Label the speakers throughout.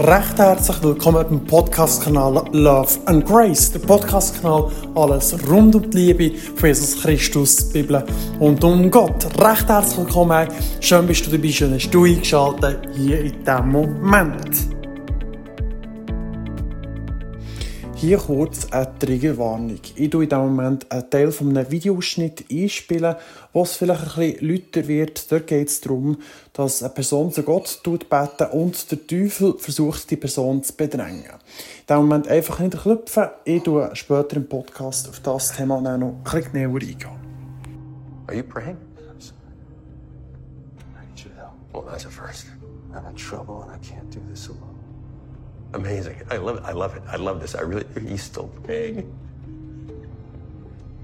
Speaker 1: Recht herzlich willkommen beim Podcast-Kanal Love and Grace, der Podcast-Kanal alles rund um die Liebe von Jesus Christus, die Bibel und um Gott. Recht herzlich willkommen, schön bist du dabei, schön hast du eingeschaltet hier in diesem Moment. Hier kurz eine Triggerwarnung. Ich tue in diesem Moment einen Teil von einem Videoschnitt einspielen, wo es vielleicht ein bisschen lauter wird. Dort geht es darum, dass eine Person zu Gott beten und der Teufel versucht, die Person zu bedrängen. In diesem Moment einfach nicht klopfen. Ich tue später im Podcast auf das Thema noch ein bisschen näher eingehen.
Speaker 2: Are you praying?
Speaker 3: I need your help.
Speaker 2: Well, that's a first.
Speaker 3: I'm in trouble and I can't do this alone.
Speaker 2: Amazing. I love it. I love it. I love this. I really. He's still praying.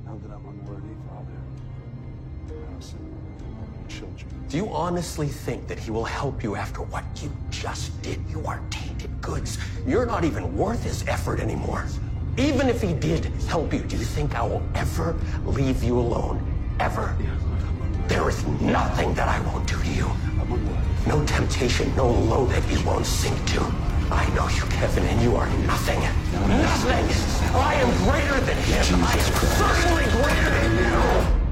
Speaker 3: Know that I'm unworthy, Father. I also know that I'm your children.
Speaker 2: Do you honestly think that he will help you after what you just did? You are tainted goods. You're not even worth his effort anymore. Even if he did help you, do you think I will ever leave you alone? Ever?
Speaker 3: Lord,
Speaker 2: There is nothing that I won't do to you. No temptation, no low that you won't sink to. I know you, Kevin, and you are nothing. Nothing. I am greater than him. I am certainly greater than you.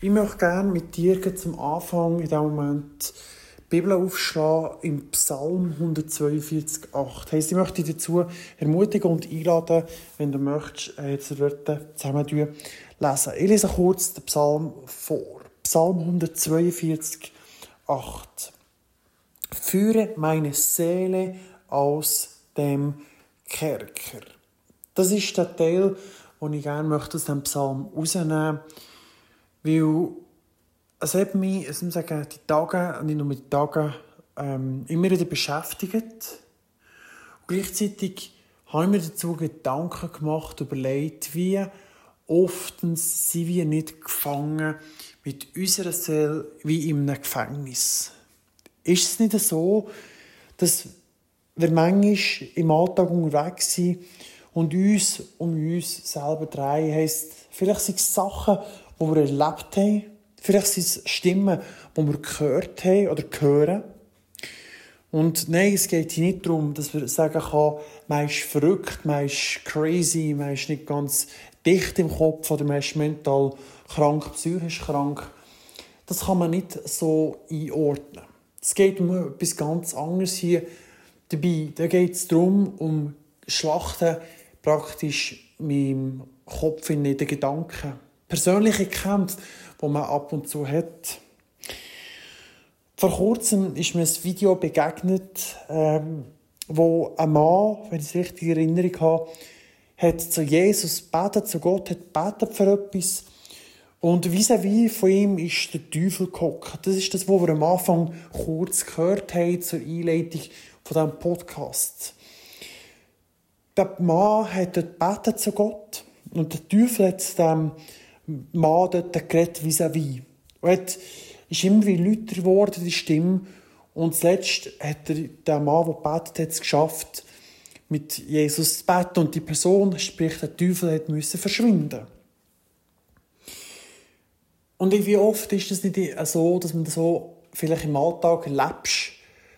Speaker 1: Ich möchte gerne mit dir zum Anfang in diesem Moment die Bibel aufschlagen im Psalm 142,8. Heisst, ich möchte dich dazu ermutigen und einladen, wenn du möchtest, äh, jetzt Wörter zusammen lesen. Ich lese kurz den Psalm vor. Psalm 142, 8. Führe meine Seele aus dem Kerker. Das ist der Teil, den ich gerne möchte aus dem Psalm herausnehmen möchte. Weil es hat mich, es muss sagen, die Tage, nicht nur die Tage, ähm, immer wieder beschäftigt. Und gleichzeitig habe ich mir dazu Gedanken gemacht, überlegt, wie oft sind wir nicht gefangen mit unserer Seele wie in einem Gefängnis. Ist es nicht so, dass wir manchmal im Alltag unterwegs sind und uns um uns selber drehen, heisst, vielleicht sind es Sachen, die wir erlebt haben, vielleicht sind es Stimmen, die wir gehört haben oder hören. Und nein, es geht hier nicht darum, dass wir sagen können, man ist verrückt, man ist crazy, man ist nicht ganz dicht im Kopf oder man ist mental krank, psychisch krank. Das kann man nicht so einordnen. Es geht um etwas ganz anderes hier dabei. Da geht es darum, um Schlachten praktisch meinem Kopf in den Gedanken. Persönliche Kämpfe, die man ab und zu hat. Vor kurzem ist mir ein Video begegnet, ähm, wo ein Mann, wenn ich es richtig in Erinnerung habe, hat zu Jesus betet, zu Gott hat betet für etwas. Und vis-à-vis von ihm ist der Teufel gehockt. Das ist das, was wir am Anfang kurz gehört haben zur Einleitung von diesem Podcast. Der Mann hat dort betet zu Gott und der Teufel hat zu dem Mann dort geredet vis-à-vis. Und ist immer wie lauter geworden, die Stimme. Und zuletzt hat er, der Mann, der betet hat, es geschafft, mit Jesus zu beten. Und die Person, sprich der Teufel, hat müssen verschwinden. Und wie oft ist es nicht so, dass man das so vielleicht im Alltag erlebst,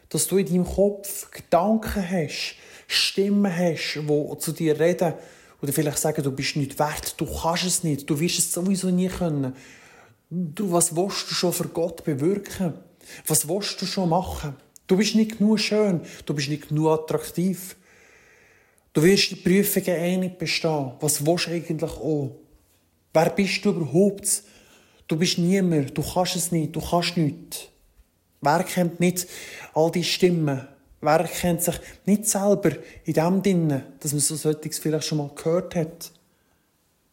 Speaker 1: dass du in deinem Kopf Gedanken hast, Stimmen hast, die zu dir reden oder vielleicht sagen, du bist nicht wert, du kannst es nicht, du wirst es sowieso nie können. Du, was willst du schon für Gott bewirken? Was willst du schon machen? Du bist nicht nur schön, du bist nicht nur attraktiv. Du wirst die Prüfungen eh nicht bestehen. Was willst du eigentlich auch? Wer bist du überhaupt? Du bist niemand, du kannst es nicht, du kannst nichts. Wer kennt nicht all die Stimmen? Wer kennt sich nicht selber in dem drinnen, dass man so solches vielleicht schon mal gehört hat?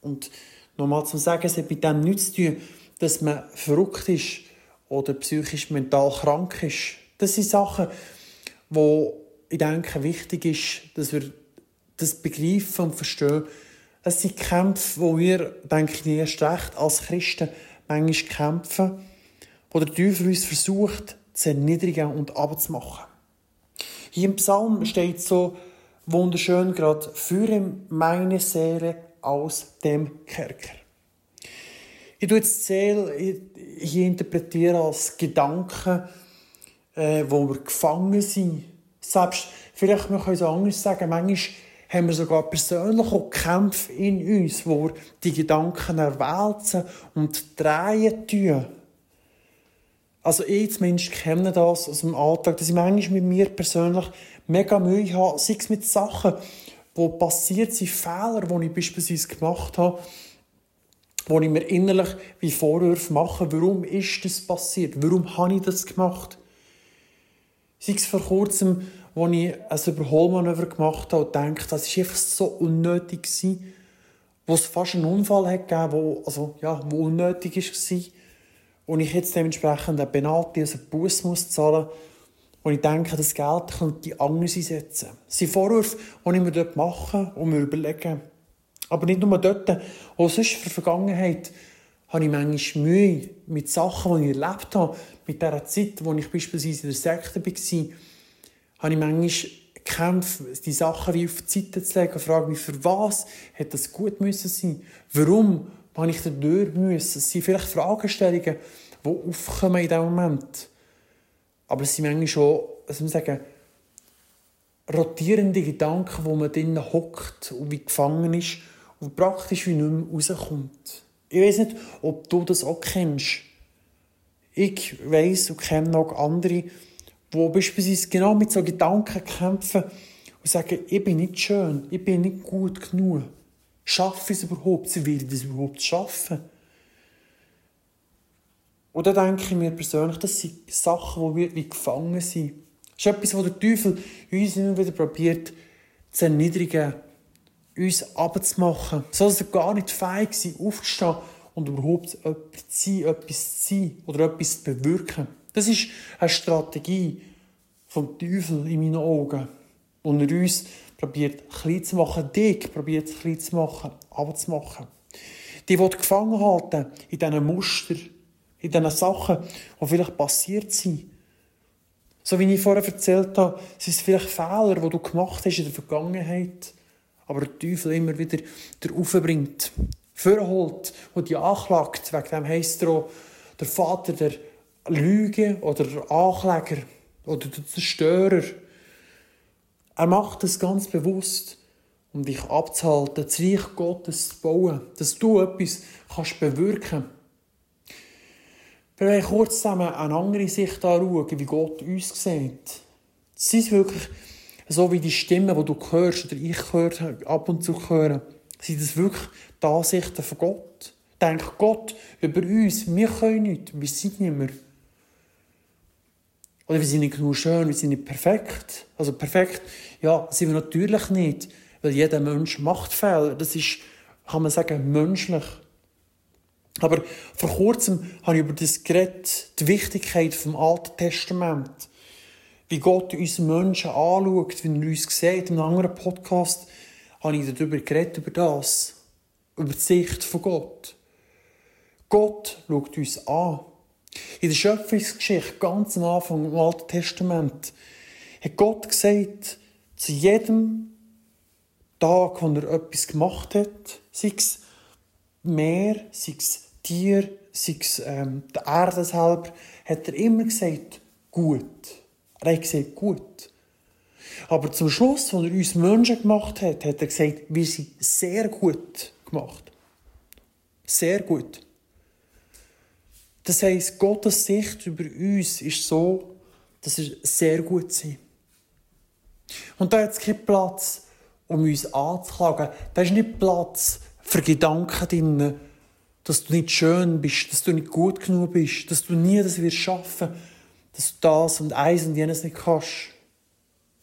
Speaker 1: Und nochmal zu sagen, es hat mit dem nichts zu tun, dass man verrückt ist oder psychisch mental krank ist. Das sind Sachen, wo ich denke, wichtig ist, dass wir das begreifen und verstehen. Es sind Kämpfe, wo wir, denke ich, erst recht als Christen manchmal kämpfen, wo der Teufel uns versucht, zu erniedrigen und abzumachen. Hier im Psalm steht so wunderschön gerade, führe meine Seele aus dem Kerker. Ich tue jetzt zählen, ich, hier interpretiere als Gedanken, äh, wo wir gefangen sind. Selbst, vielleicht man kann es anders sagen, manchmal haben wir sogar persönlich auch Kämpfe in uns, wo wir die Gedanken erwälzen und drehen tun. Also ich zumindest kenne das aus dem Alltag, dass ich manchmal mit mir persönlich mega Mühe habe, sei es mit Sachen, wo passiert sind, Fehler, die ich beispielsweise gemacht habe, wo ich mir innerlich wie Vorwürfe mache, warum ist das passiert, warum habe ich das gemacht. Sei es vor kurzem, als ich ein Überholmanöver gemacht habe und denke, das war einfach so unnötig, wo es fast einen Unfall hat gegeben, wo, also, ja, wo unnötig war und ich jetzt dementsprechend eine Penalty, also einen Bus muss zahlen und ich denke, das Geld könnte ich anders einsetzen. Das sind Vorwürfe, die ich mir dort mache und mir überlege. Aber nicht nur dort, auch sonst für die Vergangenheit habe ich manchmal Mühe mit Sachen, die ich erlebt habe. Mit dieser Zeit, wo ich beispielsweise in der Sekte war, habe ich manchmal gekämpft, die Sachen wie auf die Seite zu legen und frage mich, für was hätte das gut müssen sein? Warum habe ich da durch müssen? Es sind vielleicht Fragestellungen, die aufkommen in diesem Moment. Aber es sind manchmal schon, was man sagen, rotierende Gedanken, wo man drinnen hockt und wie gefangen ist und praktisch wie nicht mehr rauskommt. Ich weiß nicht, ob du das auch kennst. Ich weiß und kenne auch andere, die beispielsweise genau mit so Gedanken kämpfen und sagen, ich bin nicht schön, ich bin nicht gut genug. Schaffe ich es überhaupt? Sie will das überhaupt schaffen? Und da denke ich mir persönlich, das sind Sachen, die wir wie gefangen sind. Das ist etwas, was der Teufel uns immer wieder probiert zu erniedrigen, uns abzumachen, so dass wir gar nicht fähig sind, aufzustehen und überhaupt etwas zu sein oder etwas zu bewirken. Das ist eine Strategie vom Teufel in meinen Augen. Und er uns probiert klein zu machen, dich probiert klein zu machen, abzumachen. Die, die gefangen halten in diesen Mustern, in diesen Sachen, die vielleicht passiert sind. So wie ich vorher erzählt habe, sind es vielleicht Fehler, die du gemacht hast in der Vergangenheit, aber der Teufel immer wieder darauf bringt, vorholt und die anklagt. Wegen dem heisst er auch, der Vater der Lüge oder der Ankläger oder der Zerstörer. Er macht es ganz bewusst, um dich abzuhalten, das Reich Gottes zu bauen, dass du etwas kannst bewirken. Wir wollen kurz zusammen eine andere Sicht anschauen, wie Gott uns sieht. Es ist wirklich so wie die Stimmen, die du hörst oder ich höre, ab und zu hören, sind das wirklich die Ansichten von Gott. Denkt Gott über uns, wir können nicht, wir sind nicht mehr. Oder wir sind nicht genug schön, wir sind nicht perfekt. Also perfekt, ja, sind wir natürlich nicht, weil jeder Mensch macht Fehler. Das ist, kann man sagen, menschlich. Aber vor kurzem habe ich über das geredet, die Wichtigkeit vom Alten Testament. Wie Gott uns Menschen anschaut, wie er uns sieht. In einem anderen Podcast habe ich darüber geredet, über das. Über die Sicht von Gott. Gott schaut uns an. In der Schöpfungsgeschichte, ganz am Anfang im Alten Testament, hat Gott gesagt, zu jedem Tag, wo er etwas gemacht hat, sei es Meer, sei es Tier, sei es ähm, die Erde selber, hat er immer gesagt, gut. Er hat gesagt, gut. Aber zum Schluss, als er uns Menschen gemacht hat, hat er gesagt, wir sind sehr gut gemacht. Sehr gut. Das heisst, Gottes Sicht über uns ist so, dass wir sehr gut sind. Und da hat es keinen Platz, um uns anzuklagen. Da ist nicht Platz für Gedanken drin, dass du nicht schön bist, dass du nicht gut genug bist, dass du nie das wirst schaffen, dass du das und eins und jenes nicht kannst.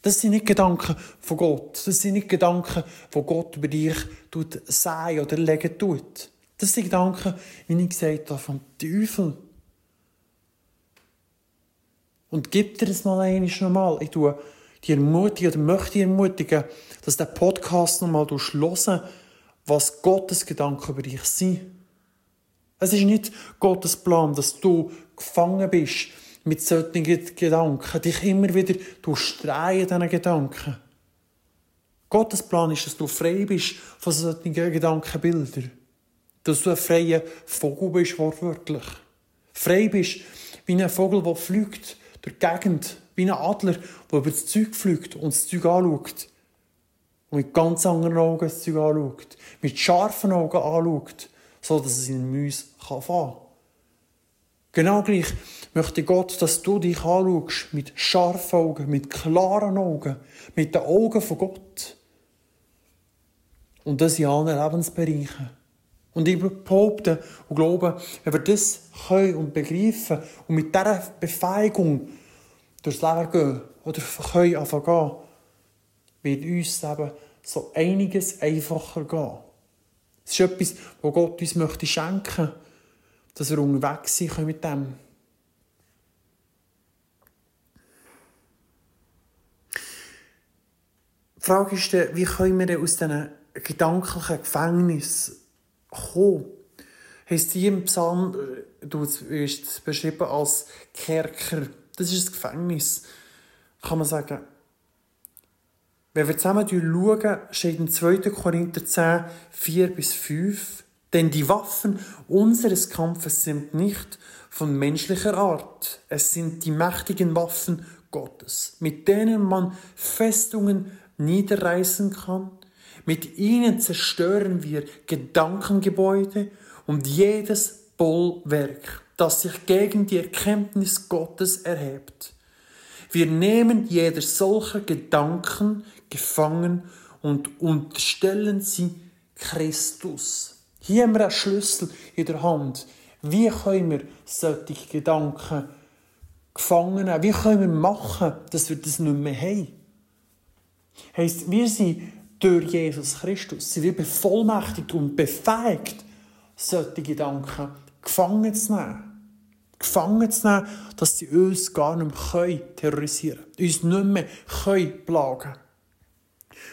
Speaker 1: Das sind nicht Gedanken von Gott. Das sind nicht Gedanken, die Gott über dich tut oder legen tut. Das sind Gedanken, wie ich gesagt habe, vom Teufel. Und gib dir das mal einiges nochmal. Ich tue dir ermutigen oder möchte dir ermutigen, dass der Podcast nochmal hören was Gottes Gedanken über dich sind. Es ist nicht Gottes Plan, dass du gefangen bist mit solchen Gedanken, dich immer wieder durchstreien diesen Gedanken. Gottes Plan ist, dass du frei bist von solchen Gedankenbildern. Dass du ein freier Vogel bist, wortwörtlich. Frei bist, wie ein Vogel, der fliegt durch die Gegend, wie ein Adler, der über das Zeug fliegt und das Zeug anschaut. Und mit ganz anderen Augen das Zeug anschaut. Mit scharfen Augen anschaut, so dass es in Müs kann fahren Genau gleich möchte Gott, dass du dich anschaust mit scharfen Augen, mit klaren Augen, mit den Augen von Gott. Und das in allen Lebensbereichen. Und ich behaupte und glaube, wenn wir das können und begreifen und mit dieser Befähigung durchs Leben gehen oder können anfangen gehen, wird uns Leben so einiges einfacher gehen. Es ist etwas, was Gott uns möchte schenken möchte, dass wir unterwegs sein können mit dem. Die Frage ist, wie können wir aus diesen gedanklichen Gefängnis kommen? Heißt hier im Psalm, äh, wirst beschrieben als Kerker. Das ist das Gefängnis, kann man sagen. Wenn wir zusammen schauen, steht in 2. Korinther 10, 4 bis 5, denn die Waffen unseres Kampfes sind nicht von menschlicher Art. Es sind die mächtigen Waffen Gottes, mit denen man Festungen niederreißen kann. Mit ihnen zerstören wir Gedankengebäude und jedes Bollwerk, das sich gegen die Erkenntnis Gottes erhebt. Wir nehmen jeder solcher Gedanken gefangen und unterstellen sie Christus. Hier haben wir einen Schlüssel in der Hand. Wie können wir solche Gedanken gefangen nehmen? Wie können wir machen, dass wir das nicht mehr haben? Heißt, wir sind durch Jesus Christus, sind wir bevollmächtigt und befähigt, solche Gedanken gefangen zu nehmen. Gefangen zu nehmen, dass sie uns gar nicht mehr terrorisieren können, uns nicht mehr plagen können.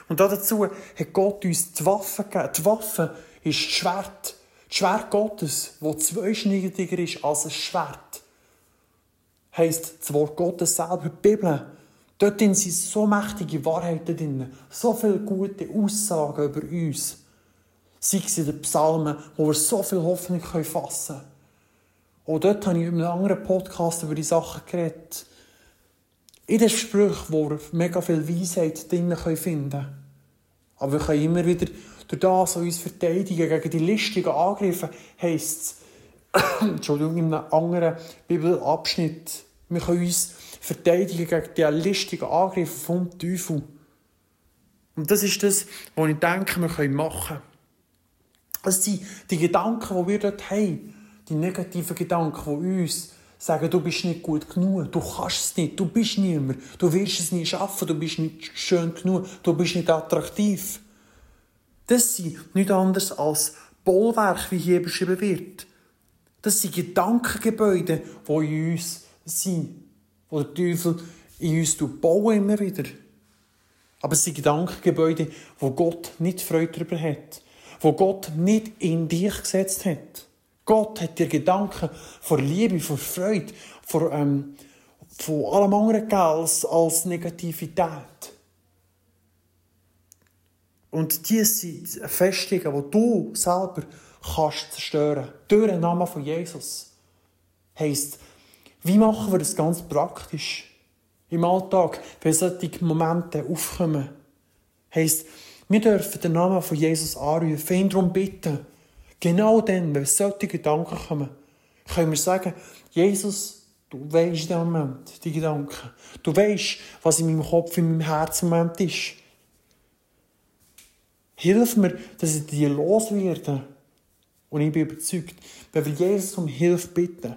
Speaker 1: Und dazu hat Gott uns die Waffe gegeben. Die Waffe ist das Schwert. Das Schwert Gottes, das zweischneidiger ist als ein Schwert. Heisst das Wort Gottes selber, die Bibel. Dort sind so mächtige Wahrheiten drin, so viele gute Aussagen über uns. Sei es in den Psalmen, wo wir so viel Hoffnung fassen können. Und dort habe ich in einem anderen Podcast über die Sachen geredet. In den Sprüchen, wo wir mega viel Weisheit drin finden können. Aber wir können immer wieder durch das uns verteidigen gegen die listigen Angriffe, heisst es, Entschuldigung, in einem anderen Bibelabschnitt, wir können uns verteidigen gegen die listigen Angriffe vom Teufel. Und das ist das, was ich denke, wir machen können. Das sind die Gedanken, die wir dort haben, die negativen Gedanken, die uns sagen, du bist nicht gut genug, du kannst es nicht, du bist niemand, du wirst es nicht schaffen, du bist nicht schön genug, du bist nicht attraktiv. Das sind nicht anders als Bollwerke, wie hier beschrieben wird. Das sind Gedankengebäude, die in uns sind, wo der Teufel in uns bauen immer wieder. Aber es sind Gedankengebäude, wo Gott nicht Freude darüber hat, wo Gott nicht in dich gesetzt hat. Gott hat dir Gedanken von Liebe, von Freude, von, ähm, von allem anderen als, als Negativität. Und diese sind Festungen, die du selber kannst zerstören durch den Namen von Jesus. Heißt, wie machen wir das ganz praktisch? Im Alltag, wenn solche Momente aufkommen. Heißt, wir dürfen den Namen von Jesus anrufen, ihn darum bitten. Genau dann, wenn solche Gedanken kommen, können wir sagen, Jesus, du weißt dem Moment die Gedanken. Du weißt, was in meinem Kopf, in meinem Herzen im Moment ist. Hilf mir, dass ich die loswerde. Und ich bin überzeugt, wenn wir Jesus um Hilfe bitten,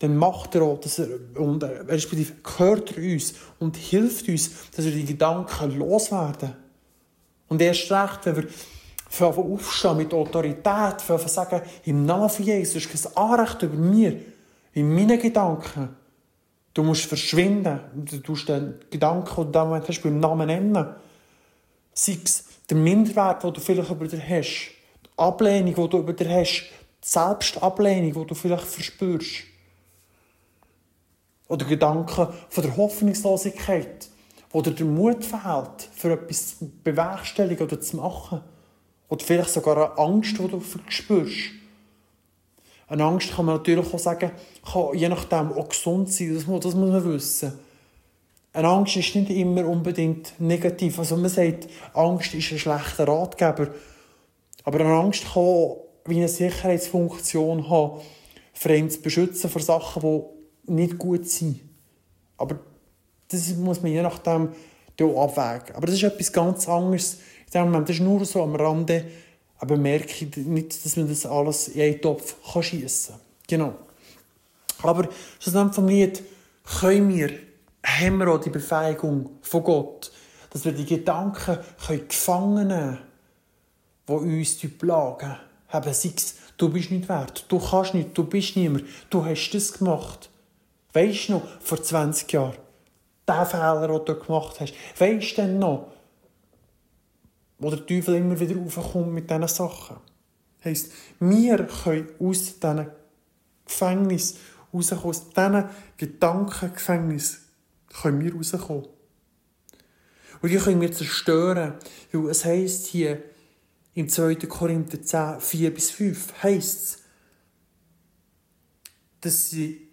Speaker 1: dann macht er auch, dass er, und respektive gehört er uns und hilft uns, dass wir die Gedanken loswerden. Und erst recht, wenn wir aufstehen mit Autorität, für sagen, im Namen von Jesus, du hast kein Anrecht über mir, in meinen Gedanken. Du musst verschwinden. Du musst den Gedanken, den du damals hast, beim Namen nennen. Sei es der Minderwert, den du vielleicht über dir hast, die Ablehnung, die du über dir hast, die Selbstablehnung, die du vielleicht verspürst. Oder Gedanken von der Hoffnungslosigkeit, wo dir der Mut fehlt, für etwas zu bewerkstelligen oder zu machen. Oder vielleicht sogar eine Angst, die du spürst. Eine Angst kann man natürlich auch sagen, kann je nachdem auch gesund sein, das muss, das muss man wissen. Eine Angst ist nicht immer unbedingt negativ. Also man sagt, Angst ist ein schlechter Ratgeber. Aber eine Angst kann wie eine Sicherheitsfunktion haben, für einen zu beschützen vor Sachen, die nicht gut sind. Aber das muss man je nachdem abwägen. Aber das ist etwas ganz anderes. Dem Moment, das ist nur so am Rande, aber merke ich nicht, dass man das alles in einen Topf schiessen kann. Genau. Aber schlussendlich vom Lied können wir, haben wir auch die Befähigung von Gott, dass wir die Gedanken gefangen nehmen können, die uns plagen. Sei es, du bist nicht wert, du kannst nicht, du bist niemand, du hast das gemacht. Weisst du noch, vor 20 Jahren, den Fehler, den du gemacht hast, weisst du denn noch, wo der Teufel immer wieder raufkommt mit diesen Sachen? Heisst, wir können aus diesen Gefängnis rauskommen, aus diesen Gedankengefängnis können wir rauskommen. Und die können wir zerstören, weil es heisst hier im 2. Korinther 10, 4 bis 5, heisst es, dass sie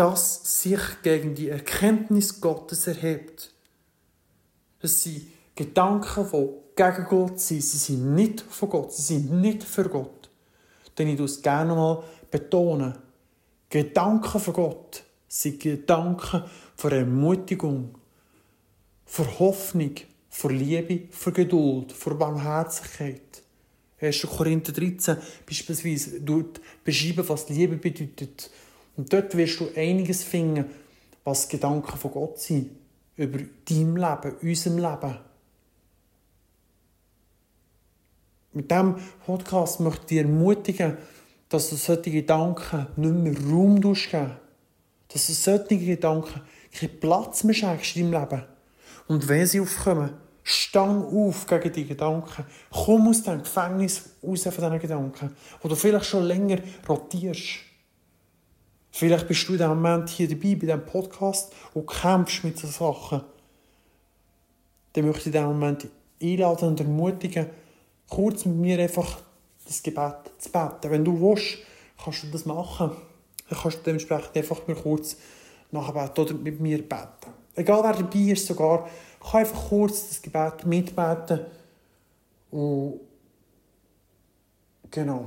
Speaker 1: das sich gegen die Erkenntnis Gottes erhebt. Das sind Gedanken, die gegen Gott sind. Sie sind nicht von Gott. Sie sind nicht für Gott. Denn ich es gerne mal betonen. Gedanken von Gott sind Gedanken von Ermutigung, von Hoffnung, von Liebe, von Geduld, von Barmherzigkeit. 1. Korinther 13 beispielsweise dort beschreiben, was Liebe bedeutet. Und dort wirst du einiges finden, was Gedanken von Gott sind. Über dein Leben, unserem Leben. Mit diesem Podcast möchte ich dich ermutigen, dass du solche Gedanken nicht mehr Raum geben Dass du solche Gedanken keinen Platz mehr schenkst in deinem Leben. Und wenn sie aufkommen, stang auf gegen die Gedanken. Komm aus dem Gefängnis raus von diesen Gedanken, wo du vielleicht schon länger rotierst. Vielleicht bist du in diesem Moment hier dabei, bei diesem Podcast, und kämpfst mit solchen Sachen. Dann möchte ich in diesem Moment einladen und ermutigen, kurz mit mir einfach das Gebet zu beten. Wenn du willst, kannst du das machen. Dann kannst du dementsprechend einfach mal kurz nachbeten oder mit mir beten. Egal wer dabei ist, sogar, kann einfach kurz das Gebet mitbeten. Und genau.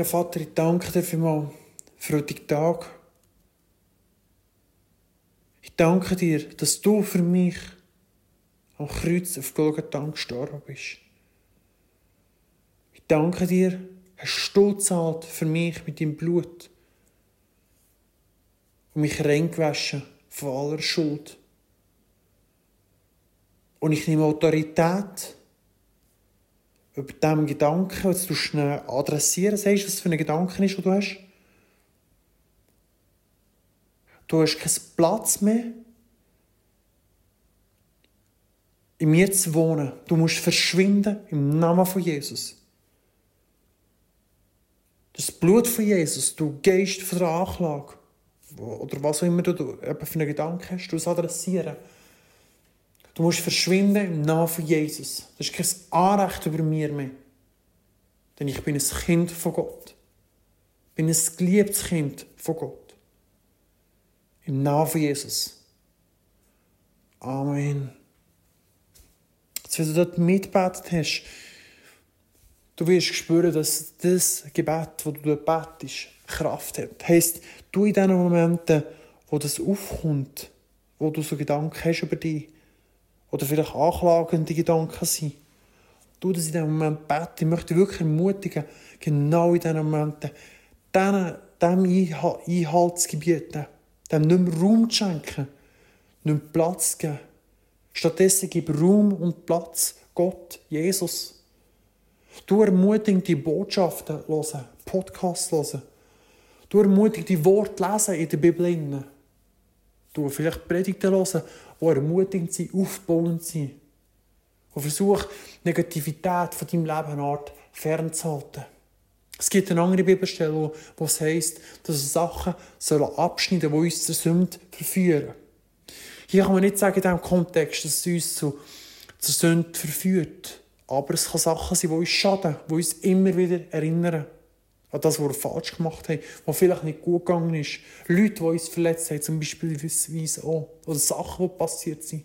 Speaker 1: Ja, Vater, ich danke dir für heutigen Tag. Ich danke dir, dass du für mich am Kreuz auf Golgatha gestorben bist. Ich danke dir, hast du zahlt für mich mit deinem Blut und mich reingewaschen von aller Schuld. Und ich nehme Autorität über diesem Gedanken, jetzt du schnell adressieren, sagst, was für ein Gedanke ist, den du hast. Du hast keinen Platz mehr, in mir zu wohnen. Du musst verschwinden im Namen von Jesus. Das Blut von Jesus, du gehst von der Anklage, oder was auch immer du für einen Gedanken hast, du es adressieren. Du musst verschwinden im Namen von Jesus. Das ist kein Anrecht über mir mehr. Denn ich bin ein Kind von Gott. Ich bin ein geliebtes Kind von Gott. Im Namen von Jesus. Amen. Jetzt, wenn du dort mitgebetet hast, du wirst spüren, dass das Gebet, das du dort betest, Kraft hat. Heisst, du in den Momenten, wo das aufkommt, wo du so Gedanken hast über dich, oder vielleicht anklagende Gedanken sind, du das in diesem Moment beten. Ich möchte wirklich ermutigen, genau in diesen Momenten dem, dem Einhalt zu gebieten, dem nicht mehr Raum zu schenken, nicht mehr Platz zu geben. Stattdessen gib Raum und Platz Gott, Jesus. Du ermutigst die Botschaften hören, Podcasts hören. Du ermutigst die Worte lesen in der Bibel. Du vielleicht Predigten hören, die ermutigend sind, aufbauend sind. Und versuch, Negativität von deinem Leben Art fernzuhalten. Es gibt eine andere Bibelstelle, wo es heisst, dass wir Sachen sollen abschneiden sollen, die uns zur Sünde verführen. Hier kann man nicht sagen, in diesem Kontext, dass es uns zu, zur Sünde verführt. Aber es kann Sachen sein, die uns schaden, die uns immer wieder erinnern an das, was wir falsch gemacht haben, was vielleicht nicht gut gegangen ist. Leute, die uns verletzt haben, zum Beispiel auch. Oder Sachen, die passiert sind.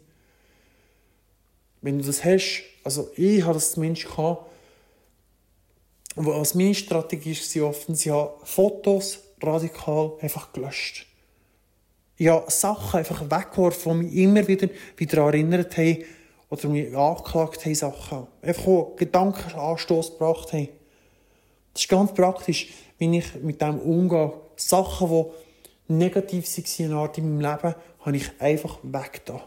Speaker 1: Wenn du das hast, also ich habe das zumindest gehabt, was meine Strategie war, oftens, ich habe Fotos radikal einfach gelöscht. Ich habe Sachen einfach weggeworfen, die mich immer wieder, wieder erinnert haben oder mich angeklagt haben, Sachen. Einfach Gedankenanstoß gebracht haben. Das ist ganz praktisch, wie ich mit dem umgehe. Sachen, die negativ waren in meinem Leben, habe ich einfach weggetan.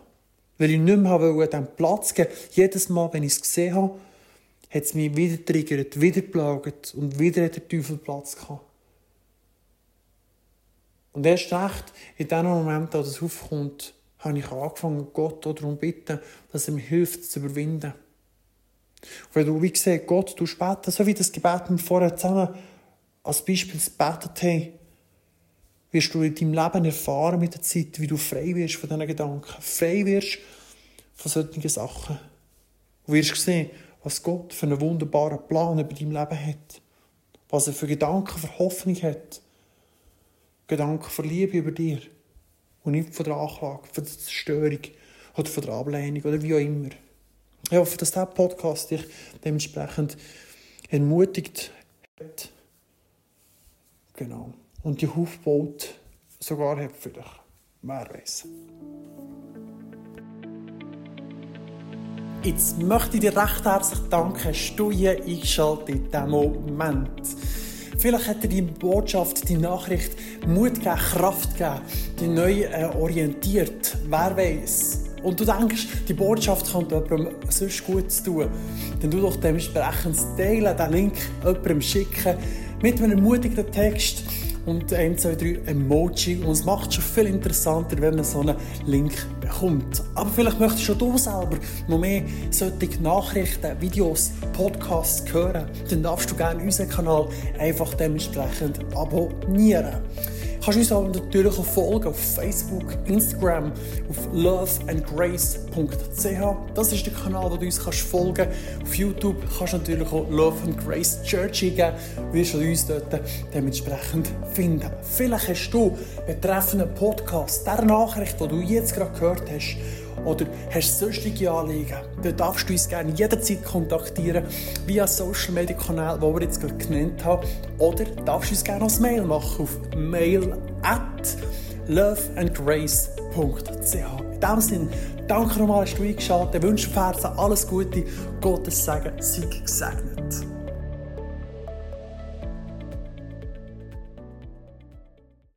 Speaker 1: Weil ich nicht mehr wollte, dem Platz geben. Jedes Mal, wenn ich es gesehen habe, hat es mich wieder triggert, wieder geplagt und wieder hat der Teufel Platz gehabt. Und erst recht, in dem Moment, als es aufkommt, habe ich angefangen, Gott darum zu bitten, dass er mir hilft, zu überwinden. Wenn du, wie gesagt, Gott, du beten, so wie das Gebet wir vorher zusammen als Beispiel gebetet haben, wirst du in deinem Leben erfahren mit der Zeit, wie du frei wirst von diesen Gedanken, frei wirst von solchen Sachen. Du wirst sehen, was Gott für einen wunderbaren Plan über dein Leben hat. Was er für Gedanken, für Hoffnung hat. Gedanken für Liebe über dir. Und nicht von der Anklage, von der Zerstörung oder von der Ablehnung oder wie auch immer. Ich hoffe, dass dieser Podcast dich dementsprechend ermutigt hat. Genau. Und dich aufbaut, sogar hat für dich. Wer weiß. Jetzt möchte ich dir recht herzlich danken, dass du hier eingeschaltet in diesem Moment. Vielleicht hat dir die Botschaft, die Nachricht Mut gegeben, Kraft gegeben, dich neu äh, orientiert. Wer weiß? Und du denkst, die Botschaft könnte jemandem sonst gut tun. Dann du doch dementsprechend teilen, den Link jemandem schicken mit einem ermutigenden Text und 1, 2, 3 Emoji. Und es macht schon viel interessanter, wenn man so einen Link bekommt. Aber vielleicht möchtest schon du selber noch mehr solche Nachrichten, Videos, Podcasts hören. Dann darfst du gerne unseren Kanal einfach dementsprechend abonnieren kannst uns auch natürlich auch folgen auf Facebook, Instagram, auf loveandgrace.ch. Das ist der Kanal, wo du uns kannst folgen Auf YouTube kannst du natürlich auch Love and Grace Church eingeben. Du wirst uns dort dementsprechend finden. Vielleicht hast du betreffenden Podcast, der Nachricht, die du jetzt gerade gehört hast, oder hast sonstige Anliegen, dann darfst du uns gerne jederzeit kontaktieren via Social Media Kanal, die wir jetzt gerade genannt haben. Oder darfst du uns gerne als Mail machen auf mail at loveandgrace.ch. In diesem Sinne, danke nochmal, dass du eingeschaltet hast. Ich wünsche dir alles Gute, Gottes Segen, sei gesegnet.